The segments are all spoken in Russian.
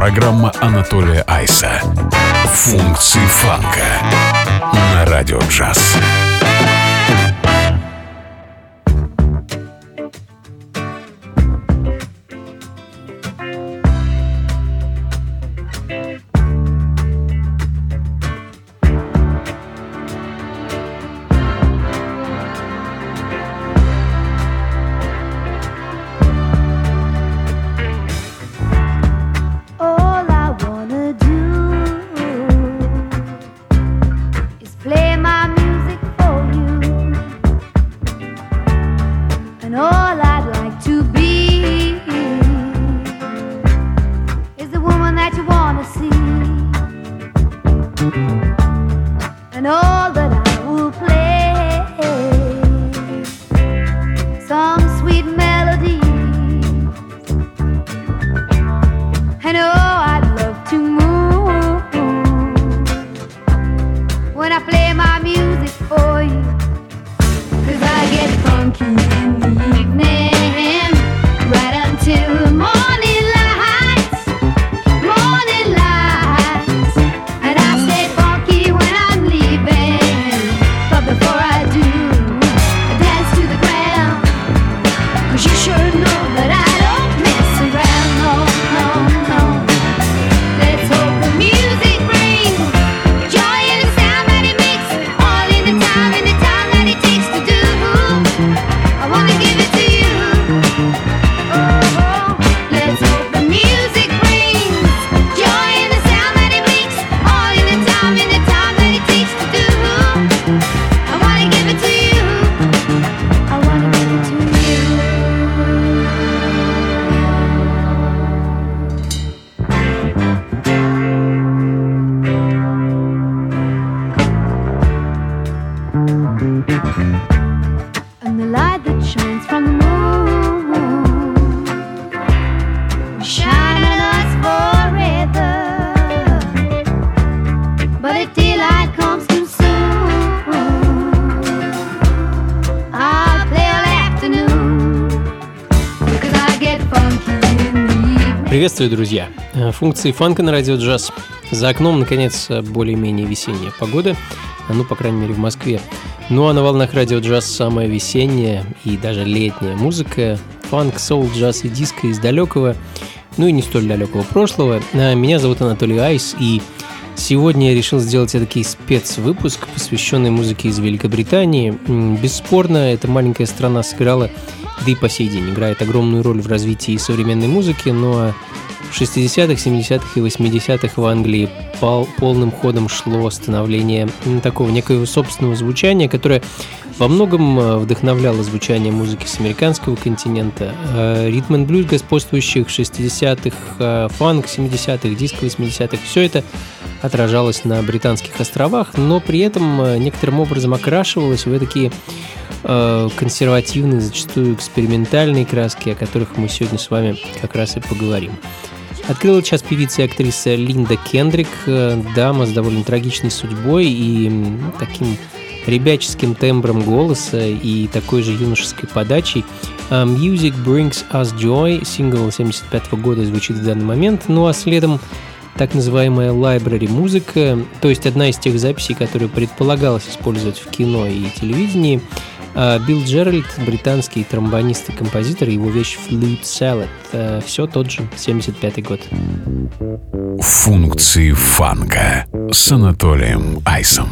Программа Анатолия Айса. Функции фанка на радио джаз. Приветствую, друзья! Э, функции фанка на радио джаз. За окном, наконец, более-менее весенняя погода, ну, по крайней мере, в Москве. Ну, а на волнах радио джаз самая весенняя и даже летняя музыка. Фанк, соул, джаз и диско из далекого, ну и не столь далекого прошлого. Э, меня зовут Анатолий Айс, и Сегодня я решил сделать такой спецвыпуск, посвященный музыке из Великобритании. Бесспорно, эта маленькая страна сыграла да и по сей день играет огромную роль в развитии современной музыки, но в 60-х, 70-х и 80-х в Англии пол, полным ходом шло становление такого некоего собственного звучания, которое во многом э, вдохновляло звучание музыки с американского континента. Э, ритм и блюз господствующих 60-х, э, фанк 70-х, диско 80-х, все это отражалось на британских островах, но при этом некоторым образом окрашивалось в такие консервативные, зачастую экспериментальные краски, о которых мы сегодня с вами как раз и поговорим. Открыла час певица и актриса Линда Кендрик, э, дама с довольно трагичной судьбой и таким ребяческим тембром голоса и такой же юношеской подачей. Э, Music Brings Us Joy, сингл 75 года звучит в данный момент, ну а следом так называемая library музыка, то есть одна из тех записей, которую предполагалось использовать в кино и телевидении, а, Билл Джеральд, британский тромбонист и композитор, его вещь Flute Salad. А, Все тот же, 75 год. Функции фанка с Анатолием Айсом.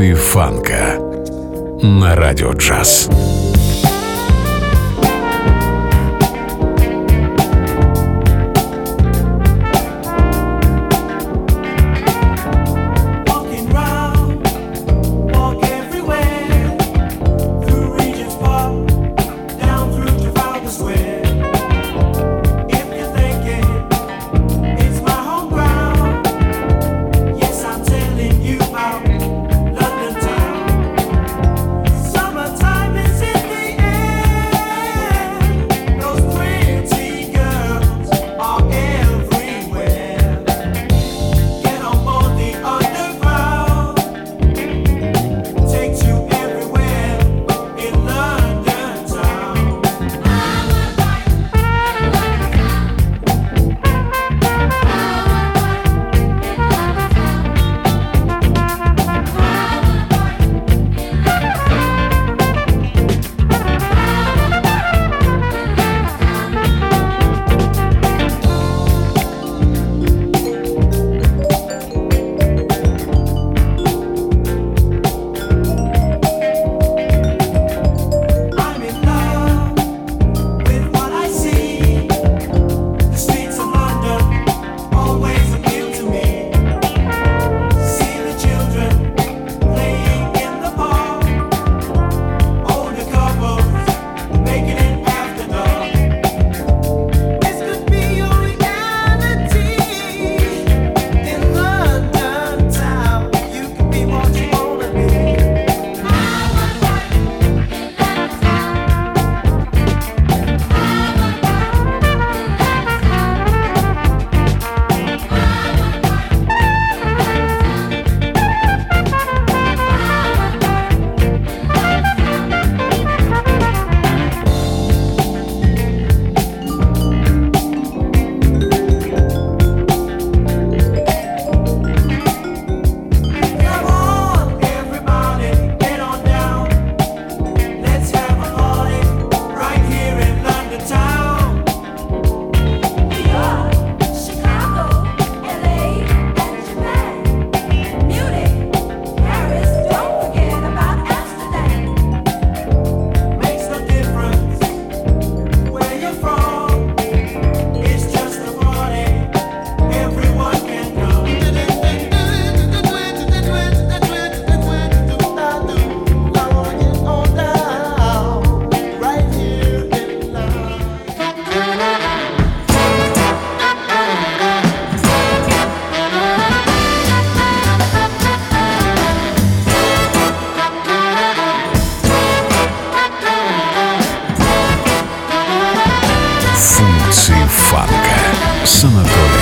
Функции фанка на радио джаз. фанка с Анатолием.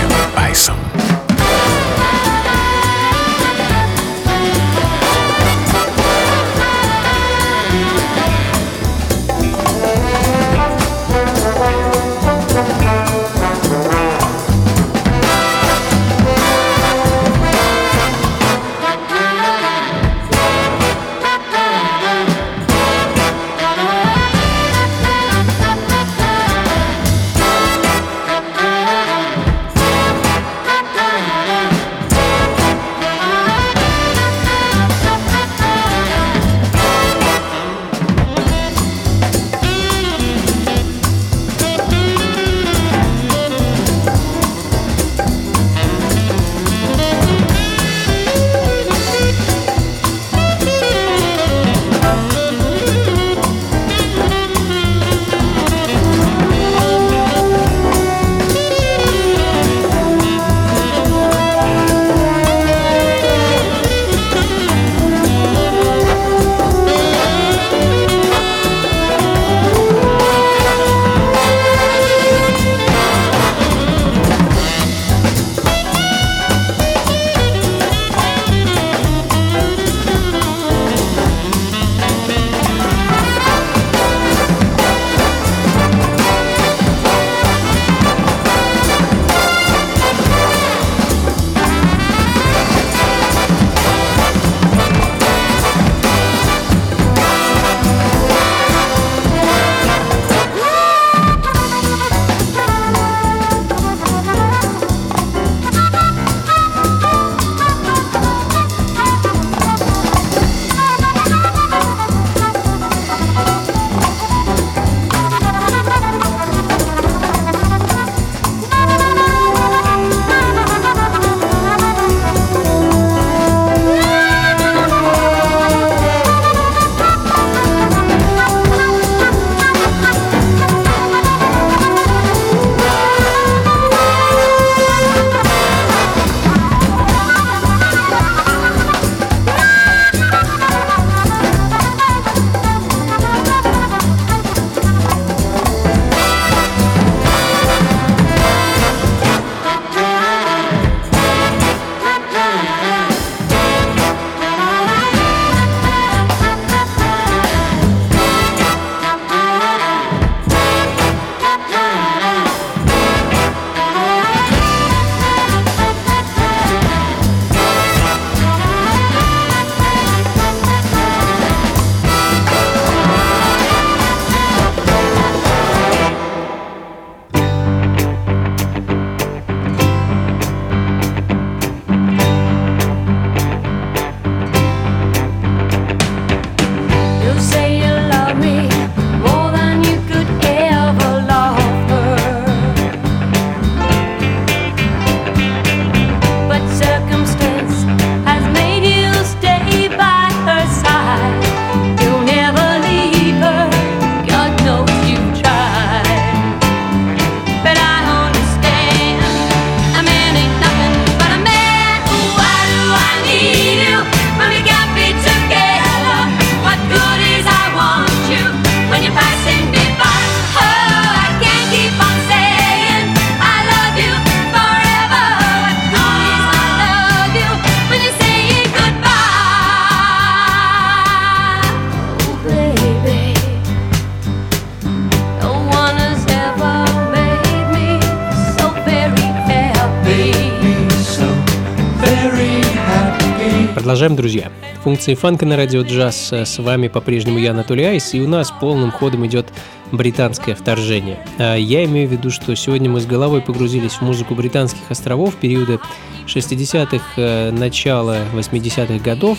Продолжаем, друзья. Функции фанка на радио джаз. С вами по-прежнему я, Анатолий Айс, и у нас полным ходом идет британское вторжение. А я имею в виду, что сегодня мы с головой погрузились в музыку британских островов периода 60-х, э, начала 80-х годов,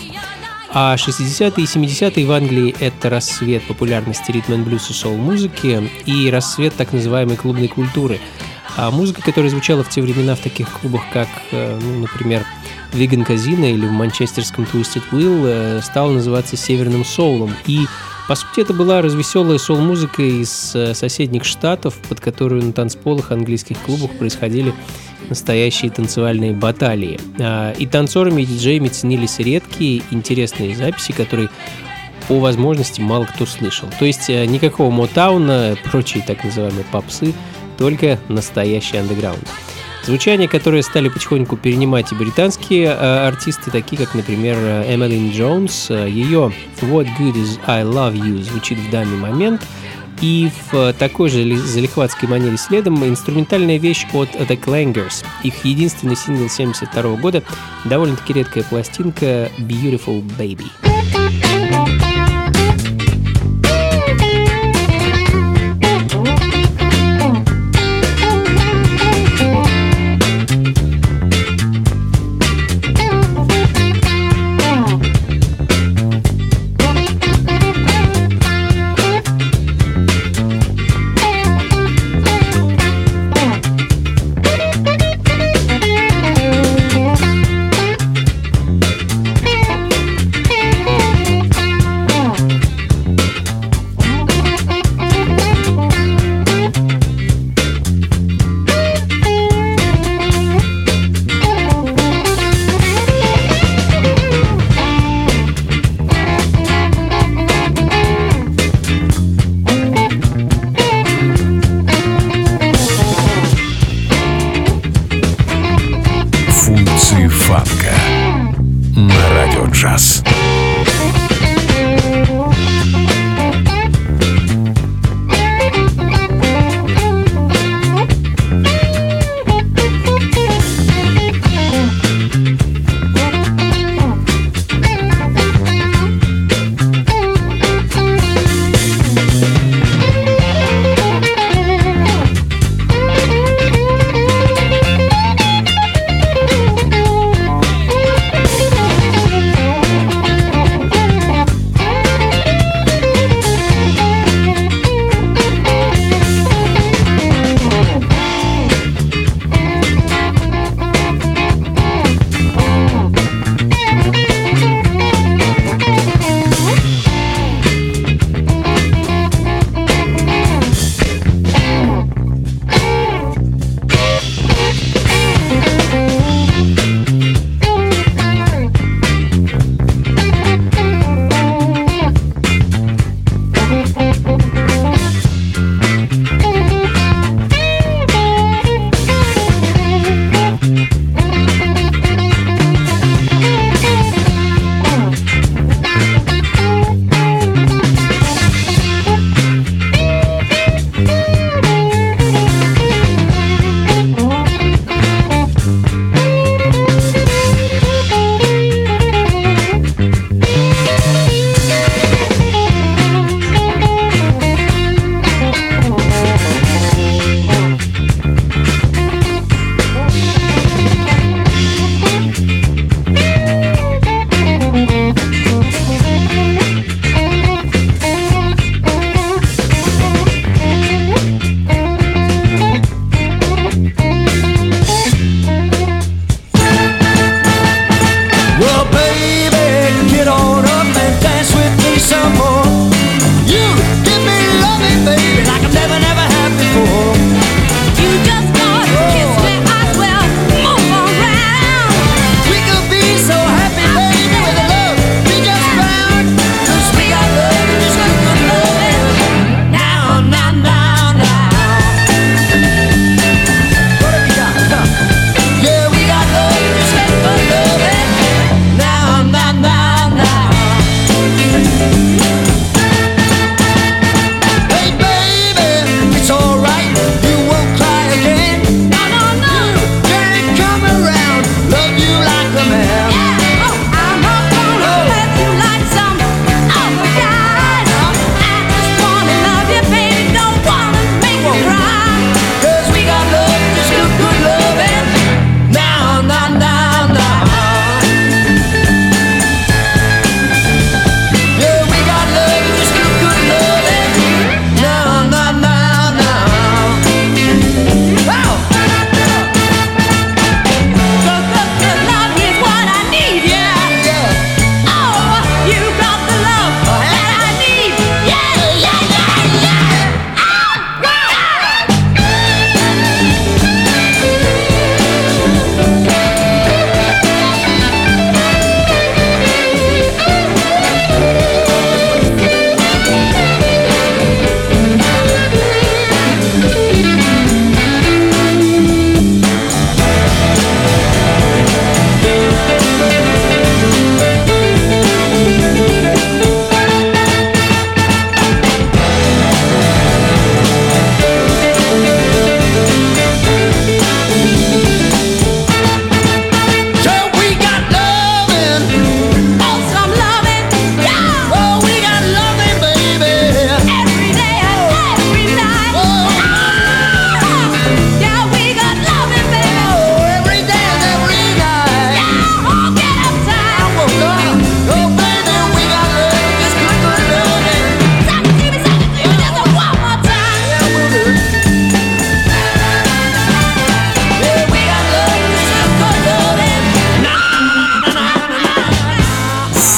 а 60-е и 70-е в Англии — это рассвет популярности ритм блюз и соул-музыки и рассвет так называемой клубной культуры. А музыка, которая звучала в те времена в таких клубах, как, э, ну, например, Виган Казино или в манчестерском Twisted Wheel э, стал называться Северным Соулом. И по сути, это была развеселая сол-музыка из э, соседних штатов, под которую на танцполах английских клубах происходили настоящие танцевальные баталии. А, и танцорами и диджеями ценились редкие, интересные записи, которые по возможности мало кто слышал. То есть э, никакого Мотауна, прочие так называемые попсы, только настоящий андеграунд. Звучание, которое стали потихоньку перенимать и британские э, артисты, такие как, например, Эмилин Джонс. Ее «What Good Is I Love You» звучит в данный момент. И в такой же залихватской манере следом инструментальная вещь от The Clangers. Их единственный сингл 72 года, довольно-таки редкая пластинка «Beautiful Baby».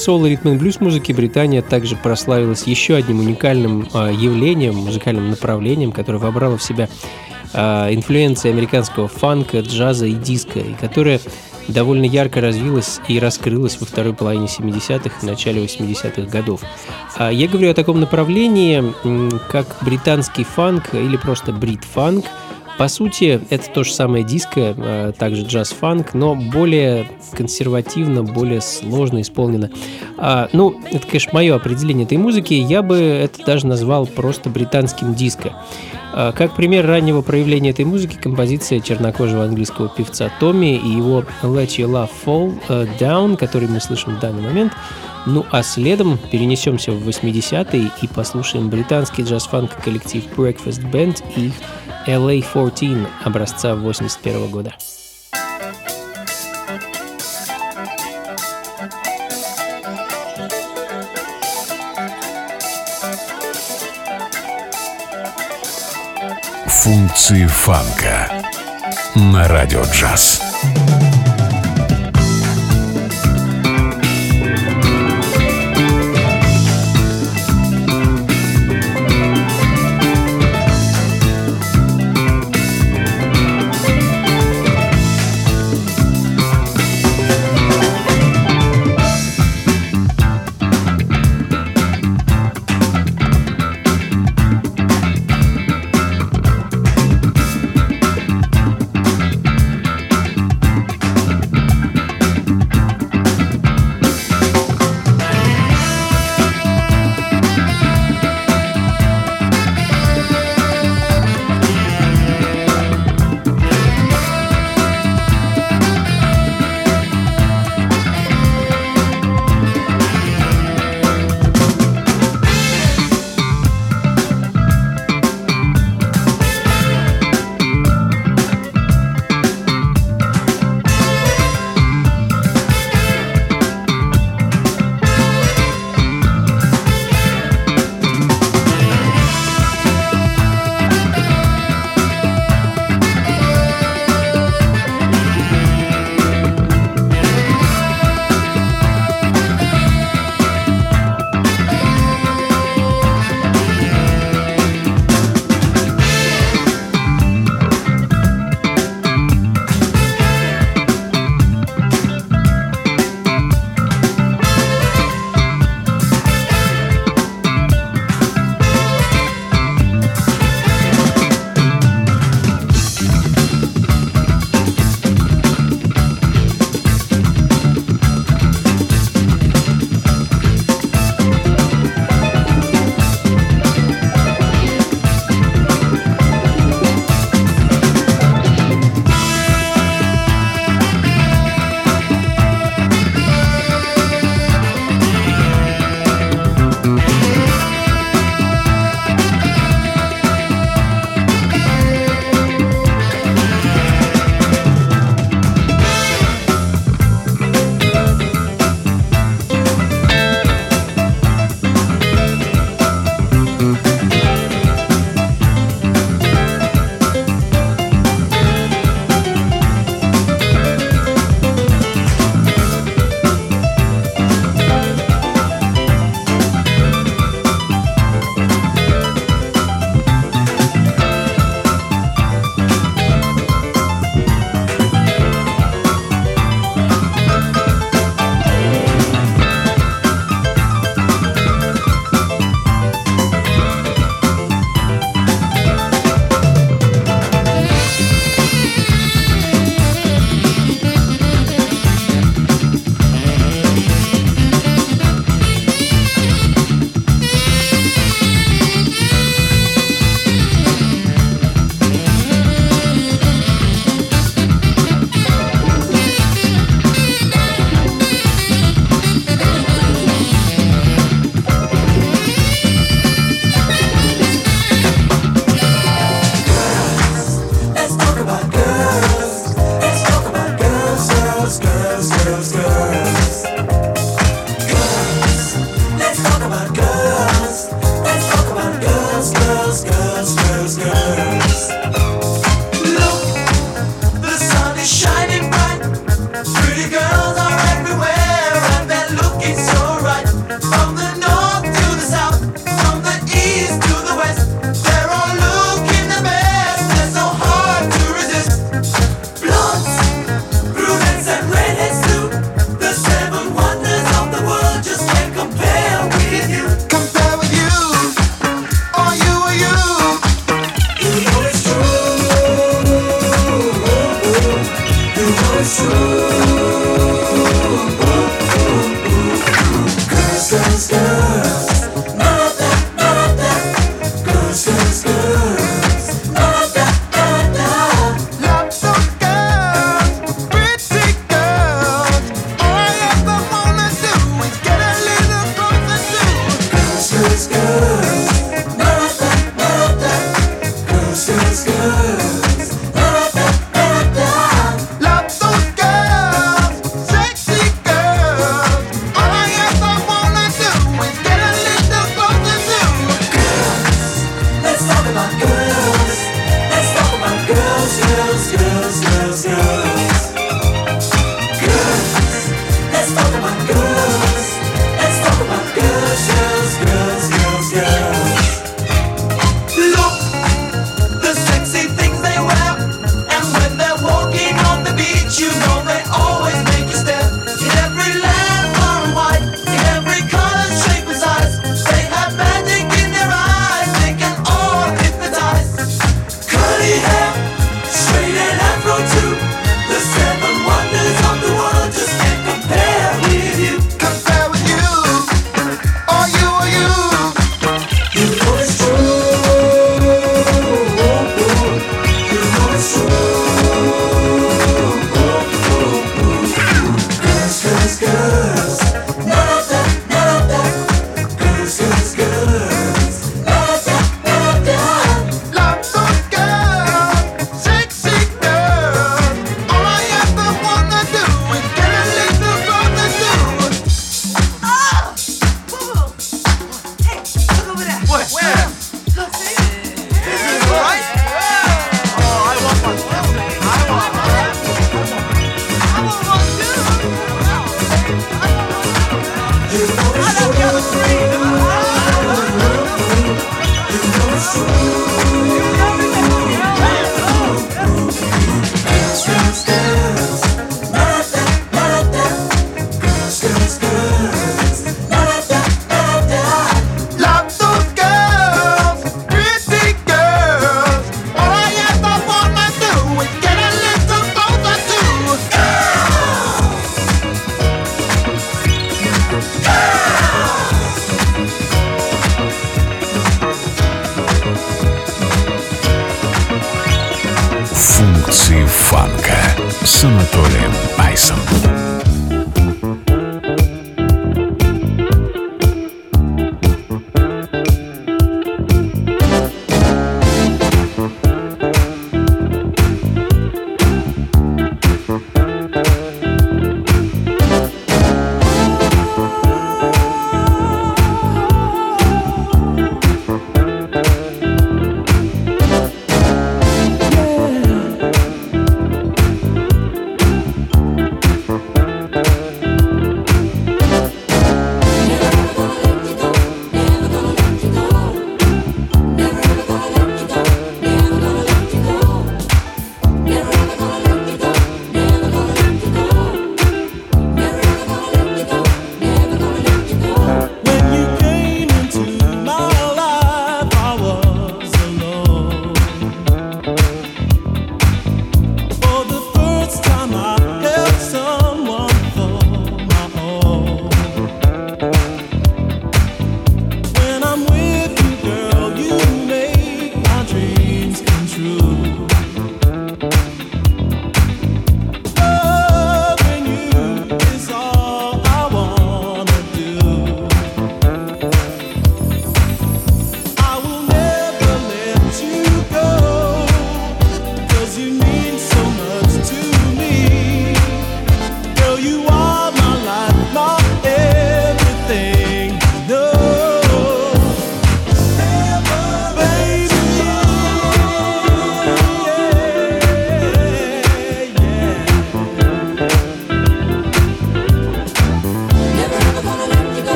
Соло ритм блюз музыки, Британия также прославилась еще одним уникальным э, явлением, музыкальным направлением, которое вобрало в себя э, инфлюенции американского фанка, джаза и диска, и которое довольно ярко развилось и раскрылось во второй половине 70-х и начале 80-х годов. А я говорю о таком направлении, как британский фанк или просто брит-фанк – по сути, это то же самое диско, а, также джаз-фанк, но более консервативно, более сложно исполнено. А, ну, это, конечно, мое определение этой музыки. Я бы это даже назвал просто британским диско. А, как пример раннего проявления этой музыки, композиция чернокожего английского певца Томми и его Let Your Love Fall э, Down, который мы слышим в данный момент. Ну а следом перенесемся в 80-е и послушаем британский джаз-фанк коллектив Breakfast Band и их LA-14 образца 81 года. Функции фанка на радио джаз.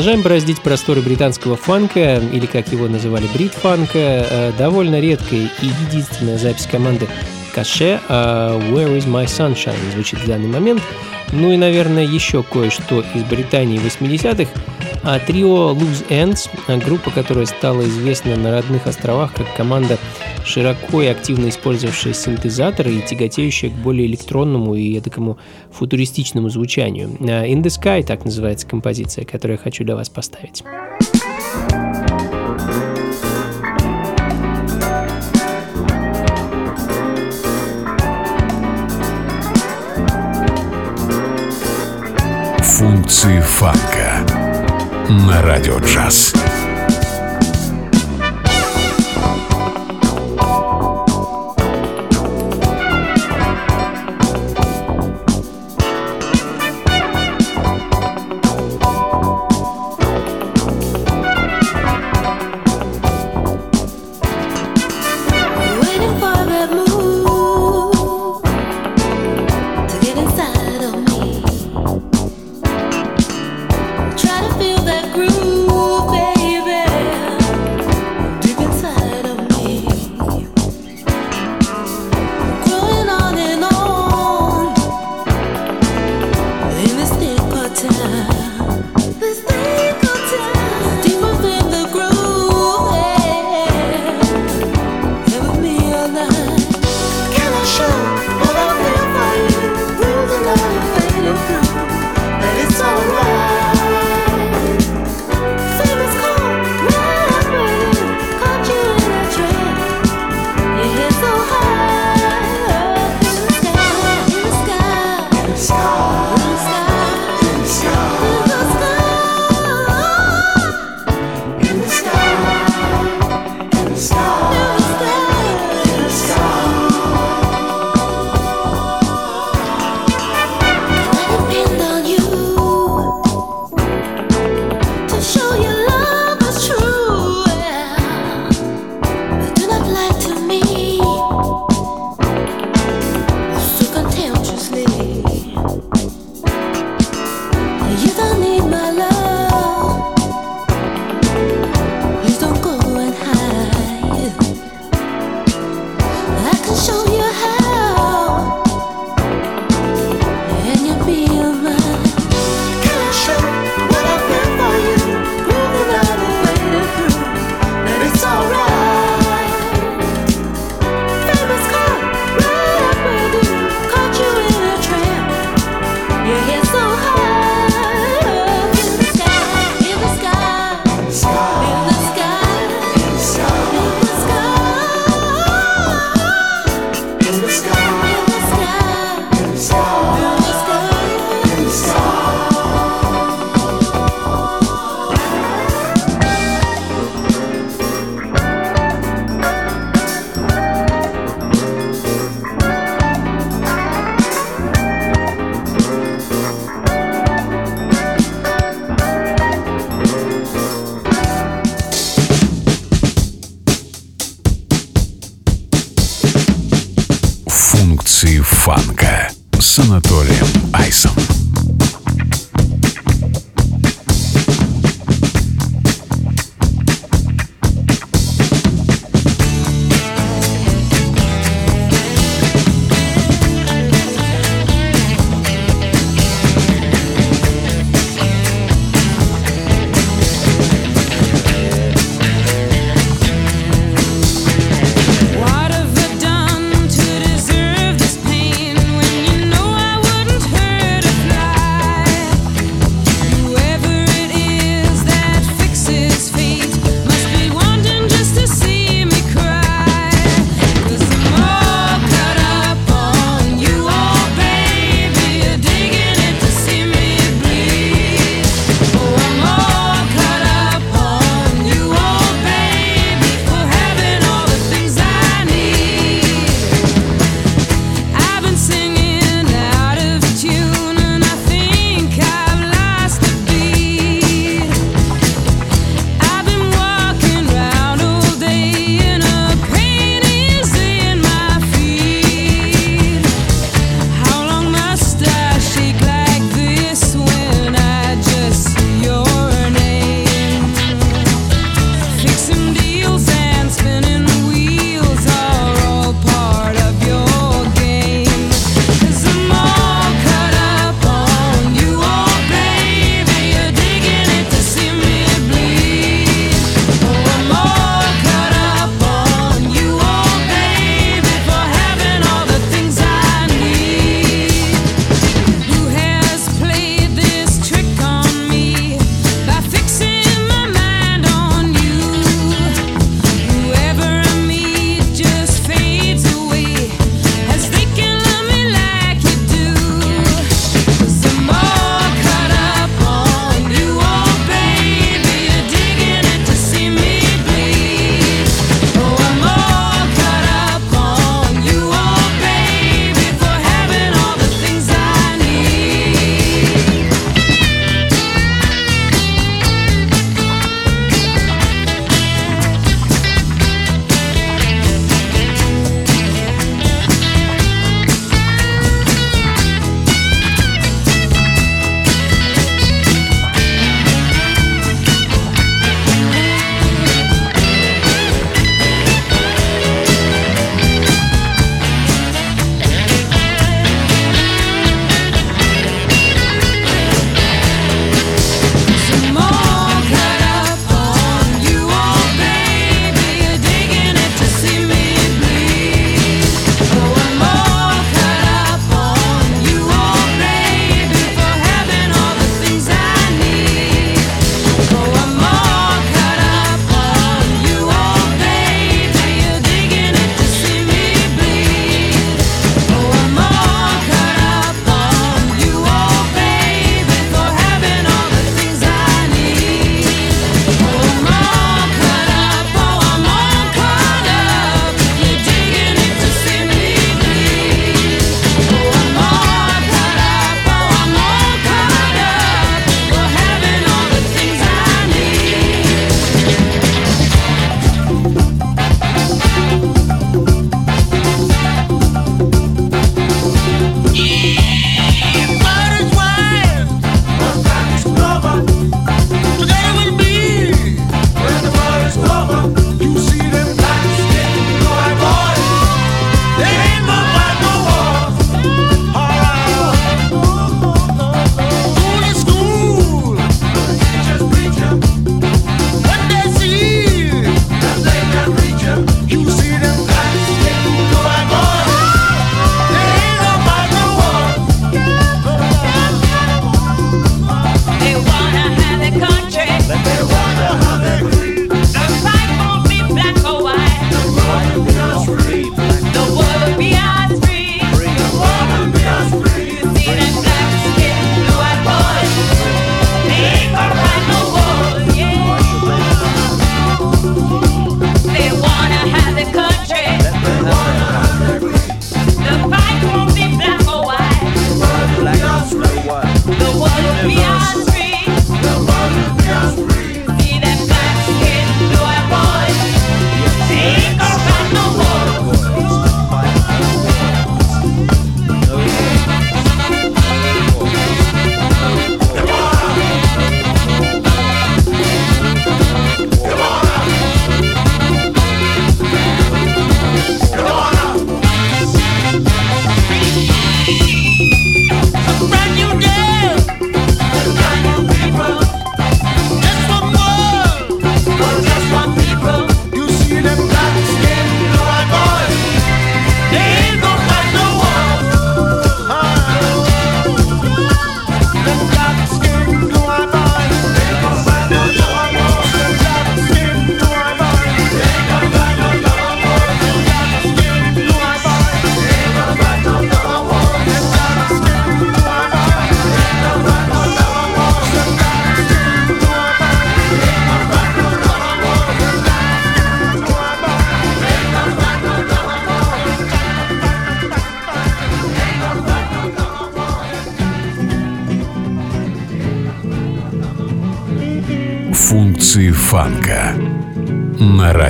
Продолжаем бороздить просторы британского фанка, или как его называли, брит-фанка. Э, довольно редкая и единственная запись команды Каше «Where is my sunshine» звучит в данный момент. Ну и, наверное, еще кое-что из Британии 80-х. А трио Loose Ends, группа, которая стала известна на родных островах как команда широко и активно использовавшая синтезаторы и тяготеющая к более электронному и такому футуристичному звучанию. А, In the Sky так называется композиция, которую я хочу для вас поставить. Функции фанка на радио джаз.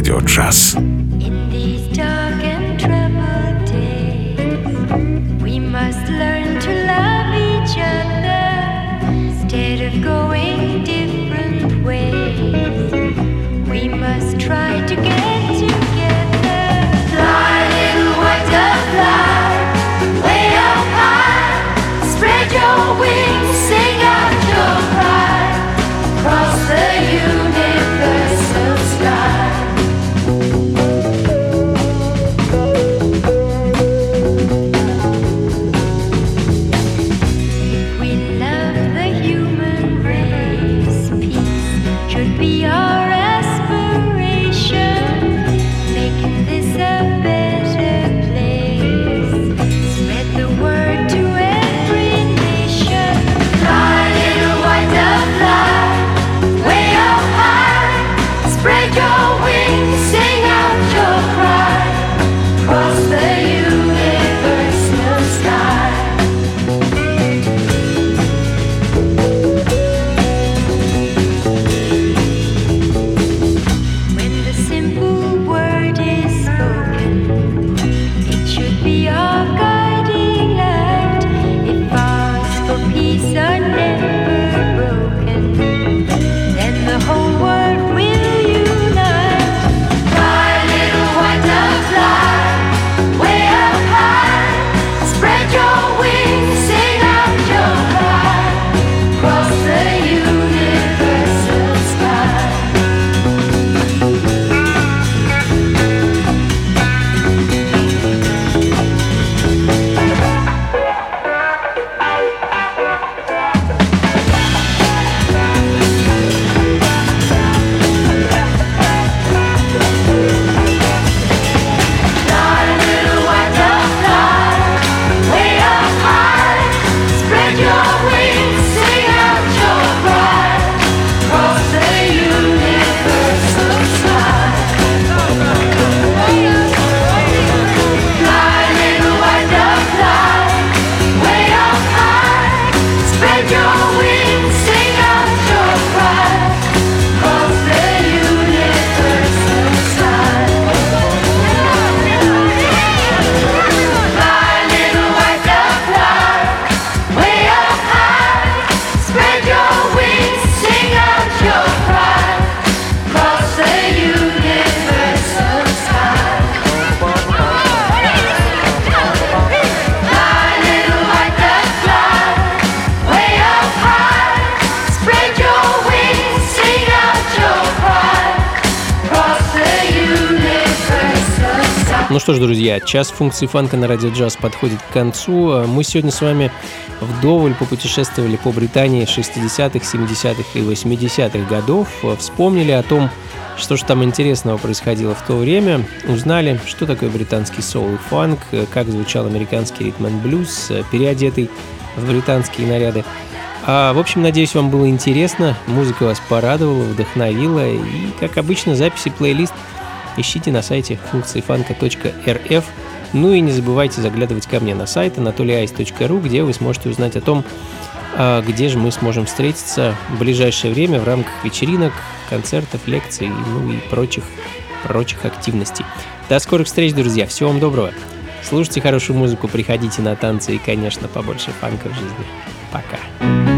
На радио что ж, друзья, час функций фанка на радио джаз подходит к концу. Мы сегодня с вами вдоволь попутешествовали по Британии 60-х, 70-х и 80-х годов, вспомнили о том, что же там интересного происходило в то время, узнали, что такое британский соул и фанк, как звучал американский ритм блюз, переодетый в британские наряды. А, в общем, надеюсь, вам было интересно, музыка вас порадовала, вдохновила, и, как обычно, записи плейлист – ищите на сайте функции фанка.рф. Ну и не забывайте заглядывать ко мне на сайт anatolyice.ru, где вы сможете узнать о том, а, где же мы сможем встретиться в ближайшее время в рамках вечеринок, концертов, лекций ну и прочих, прочих активностей. До скорых встреч, друзья. Всего вам доброго. Слушайте хорошую музыку, приходите на танцы и, конечно, побольше фанка в жизни. Пока.